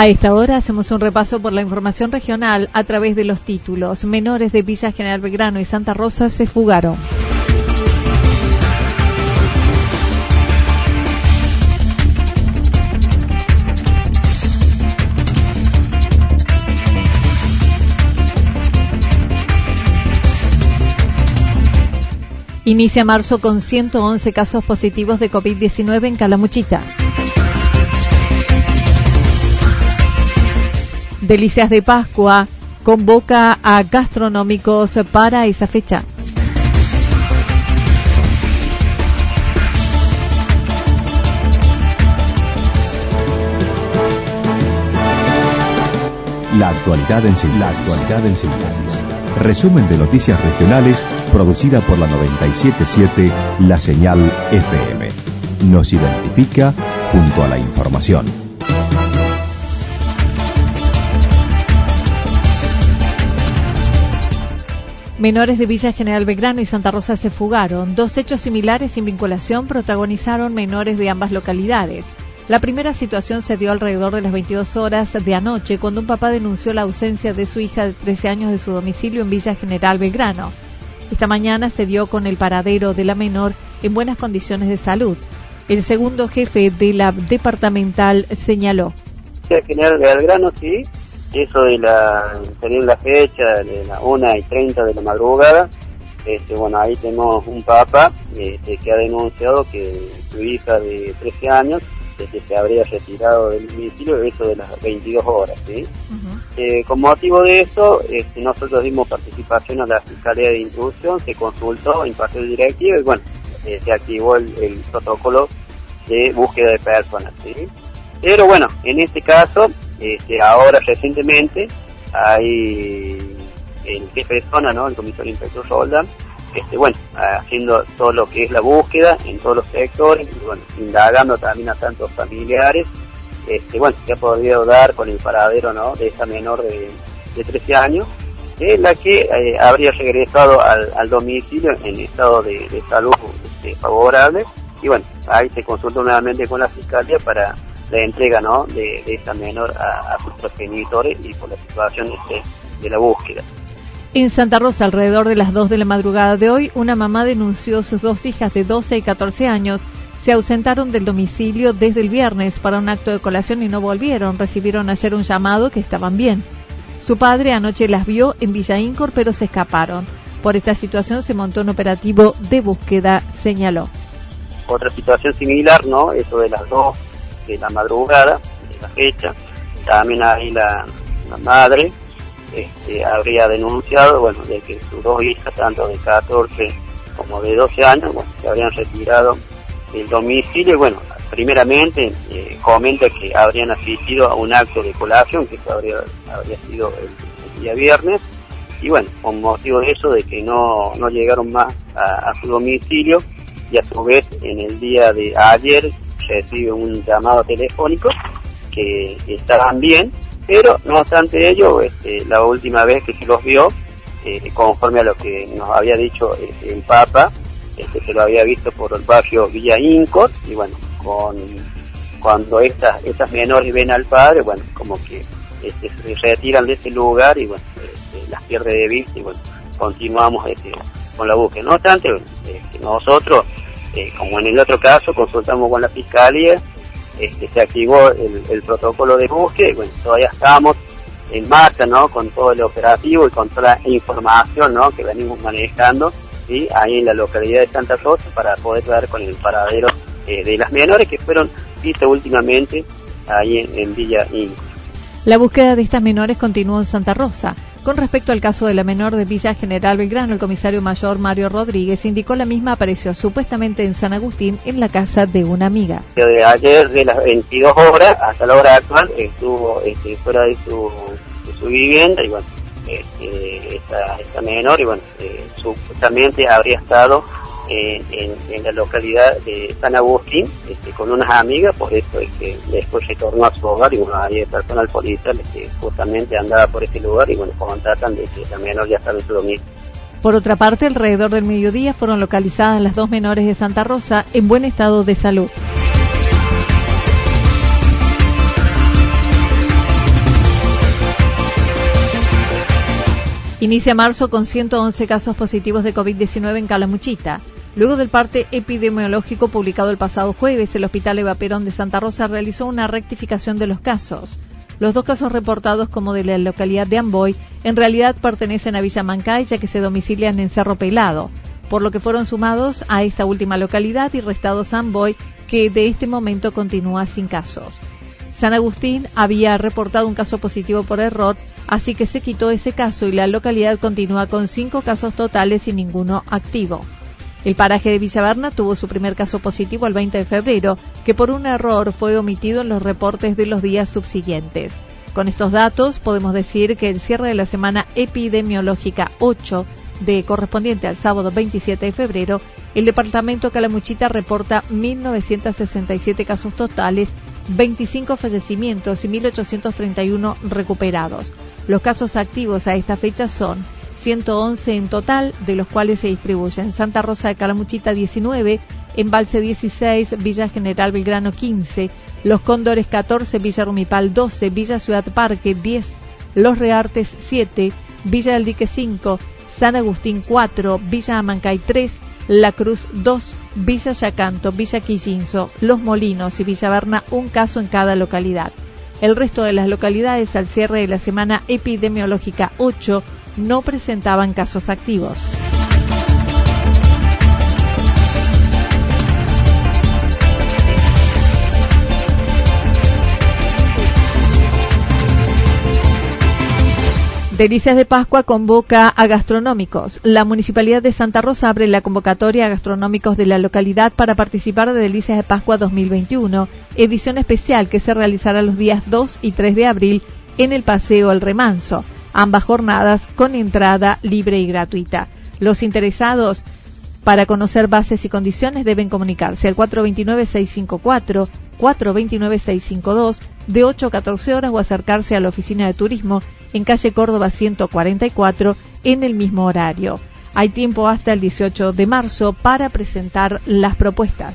A esta hora hacemos un repaso por la información regional a través de los títulos. Menores de Villa General Belgrano y Santa Rosa se fugaron. Inicia marzo con 111 casos positivos de COVID-19 en Calamuchita. Delicias de Pascua convoca a gastronómicos para esa fecha. La actualidad en síntesis. Resumen de noticias regionales producida por la 977 La Señal FM. Nos identifica junto a la información. Menores de Villa General Belgrano y Santa Rosa se fugaron. Dos hechos similares sin vinculación protagonizaron menores de ambas localidades. La primera situación se dio alrededor de las 22 horas de anoche cuando un papá denunció la ausencia de su hija de 13 años de su domicilio en Villa General Belgrano. Esta mañana se dio con el paradero de la menor en buenas condiciones de salud. El segundo jefe de la departamental señaló. Villa General Belgrano, sí, eso de la, tener la fecha de la 1 y 30 de la madrugada, este, bueno, ahí tenemos un papá este, que ha denunciado que su hija de 13 años este, se habría retirado del domicilio, eso de las 22 horas, ¿sí? Eh, con motivo de eso, este, nosotros dimos participación a la Fiscalía de Instrucción, se consultó, impartió el directivo y bueno, eh, se activó el, el, protocolo de búsqueda de personas, ¿sí? Pero bueno, en este caso, este, ahora recientemente hay el jefe de zona, ¿no? el comisario inspector Roldán, este, bueno, haciendo todo lo que es la búsqueda en todos los sectores, y, bueno, indagando también a tantos familiares, este, bueno, se ha podido dar con el paradero ¿no? de esa menor de, de 13 años, la que eh, habría regresado al, domicilio en estado de, salud este, favorable, y bueno, ahí se consulta nuevamente con la fiscalía para la entrega ¿no? de, esta menor a, sus progenitores y por la situación este, de la búsqueda. En Santa Rosa, alrededor de las 2 de la madrugada de hoy, una mamá denunció sus dos hijas de 12 y 14 años se ausentaron del domicilio desde el viernes para un acto de colación y no volvieron. Recibieron ayer un llamado que estaban bien. Su padre anoche las vio en Villa Incor, pero se escaparon. Por esta situación se montó un operativo de búsqueda, señaló. Otra situación similar, ¿no? Eso de las dos de la madrugada, de la fecha. También ahí la, madre este, habría denunciado, bueno, de que sus dos hijas, tanto de 14 como de 12 años, se habrían retirado del domicilio y bueno, primeramente eh, comenta que habrían asistido a un acto de colación que habría, habría sido el, día viernes y bueno, con motivo de eso, de que no, no llegaron más a su domicilio y a su vez en el día de ayer recibe un llamado telefónico que estaban bien, pero no obstante ello, este, la última vez que se los vio, eh, conforme a lo que nos había dicho este, el Papa, este, se lo había visto por el barrio Villa Incor, y bueno, con cuando estas, estas menores ven al padre, bueno, como que este, se retiran de ese lugar y bueno, este, las pierde de vista y bueno, continuamos este, con la búsqueda. No obstante, este, nosotros, eh, como en el otro caso, consultamos con la fiscalía, este, se activó el, protocolo de búsqueda y bueno, todavía estamos en marcha, ¿no? Con todo el operativo y con toda la información, ¿no? Que venimos manejando, ¿sí? Ahí en la localidad de Santa Rosa para poder dar con el paradero eh, de las menores que fueron vistas últimamente ahí en, Villa Inca. La búsqueda de estas menores continuó en Santa Rosa. Con respecto al caso de la menor de Villa General Belgrano, el comisario mayor Mario Rodríguez indicó la misma apareció supuestamente en San Agustín en la casa de una amiga. De ayer de las 22 horas hasta la hora actual estuvo este, fuera de su, vivienda y bueno, este, esta, menor y bueno, eh, supuestamente habría estado en, la localidad de San Agustín este, con unas amigas, por eso es que después retornó a su hogar y bueno, ahí el personal policial este, justamente andaba por ese lugar y bueno, contratan de que la menor ya estaba en su dominio. Por otra parte, alrededor del mediodía fueron localizadas las dos menores de Santa Rosa en buen estado de salud. Inicia marzo con 111 casos positivos de COVID-19 en Calamuchita. Luego del parte epidemiológico publicado el pasado jueves, el Hospital Eva Perón de Santa Rosa realizó una rectificación de los casos. Los dos casos reportados como de la localidad de Amboy en realidad pertenecen a Villa Mancay ya que se domicilian en Cerro Pelado, por lo que fueron sumados a esta última localidad y restados a Amboy que de este momento continúa sin casos. San Agustín había reportado un caso positivo por error, así que se quitó ese caso y la localidad continúa con cinco casos totales y ninguno activo. El paraje de Villaverna tuvo su primer caso positivo el 20 de febrero, que por un error fue omitido en los reportes de los días subsiguientes. Con estos datos podemos decir que el cierre de la semana epidemiológica 8 de correspondiente al sábado 27 de febrero, el departamento Calamuchita reporta 1.967 casos totales, 25 fallecimientos y 1.831 recuperados. Los casos activos a esta fecha son 111 en total, de los cuales se distribuyen Santa Rosa de Calamuchita 19, Embalse 16, Villa General Belgrano 15, Los Cóndores 14, Villa Rumipal 12, Villa Ciudad Parque 10, Los Reartes 7, Villa del Dique 5, San Agustín 4, Villa Amancay 3, La Cruz 2, Villa Yacanto, Villa Quillinzo, Los Molinos y Villa Berna un caso en cada localidad. El resto de las localidades al cierre de la semana epidemiológica 8 no presentaban casos activos. Delicias de Pascua convoca a gastronómicos. La Municipalidad de Santa Rosa abre la convocatoria a gastronómicos de la localidad para participar de Delicias de Pascua 2021, edición especial que se realizará los días 2 y 3 de abril en el Paseo El Remanso ambas jornadas con entrada libre y gratuita. Los interesados para conocer bases y condiciones deben comunicarse al 429-654, 429-652 de 8 a 14 horas o acercarse a la oficina de turismo en calle Córdoba 144 en el mismo horario. Hay tiempo hasta el 18 de marzo para presentar las propuestas.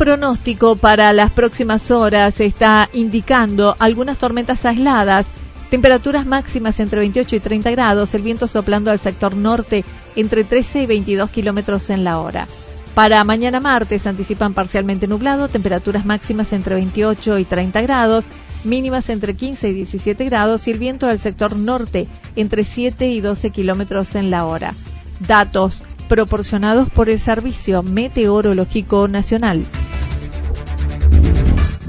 Pronóstico para las próximas horas está indicando algunas tormentas aisladas, temperaturas máximas entre 28 y 30 grados, el viento soplando al sector norte entre 13 y 22 kilómetros en la hora. Para mañana martes anticipan parcialmente nublado, temperaturas máximas entre 28 y 30 grados, mínimas entre 15 y 17 grados y el viento del sector norte entre 7 y 12 kilómetros en la hora. Datos proporcionados por el Servicio Meteorológico Nacional.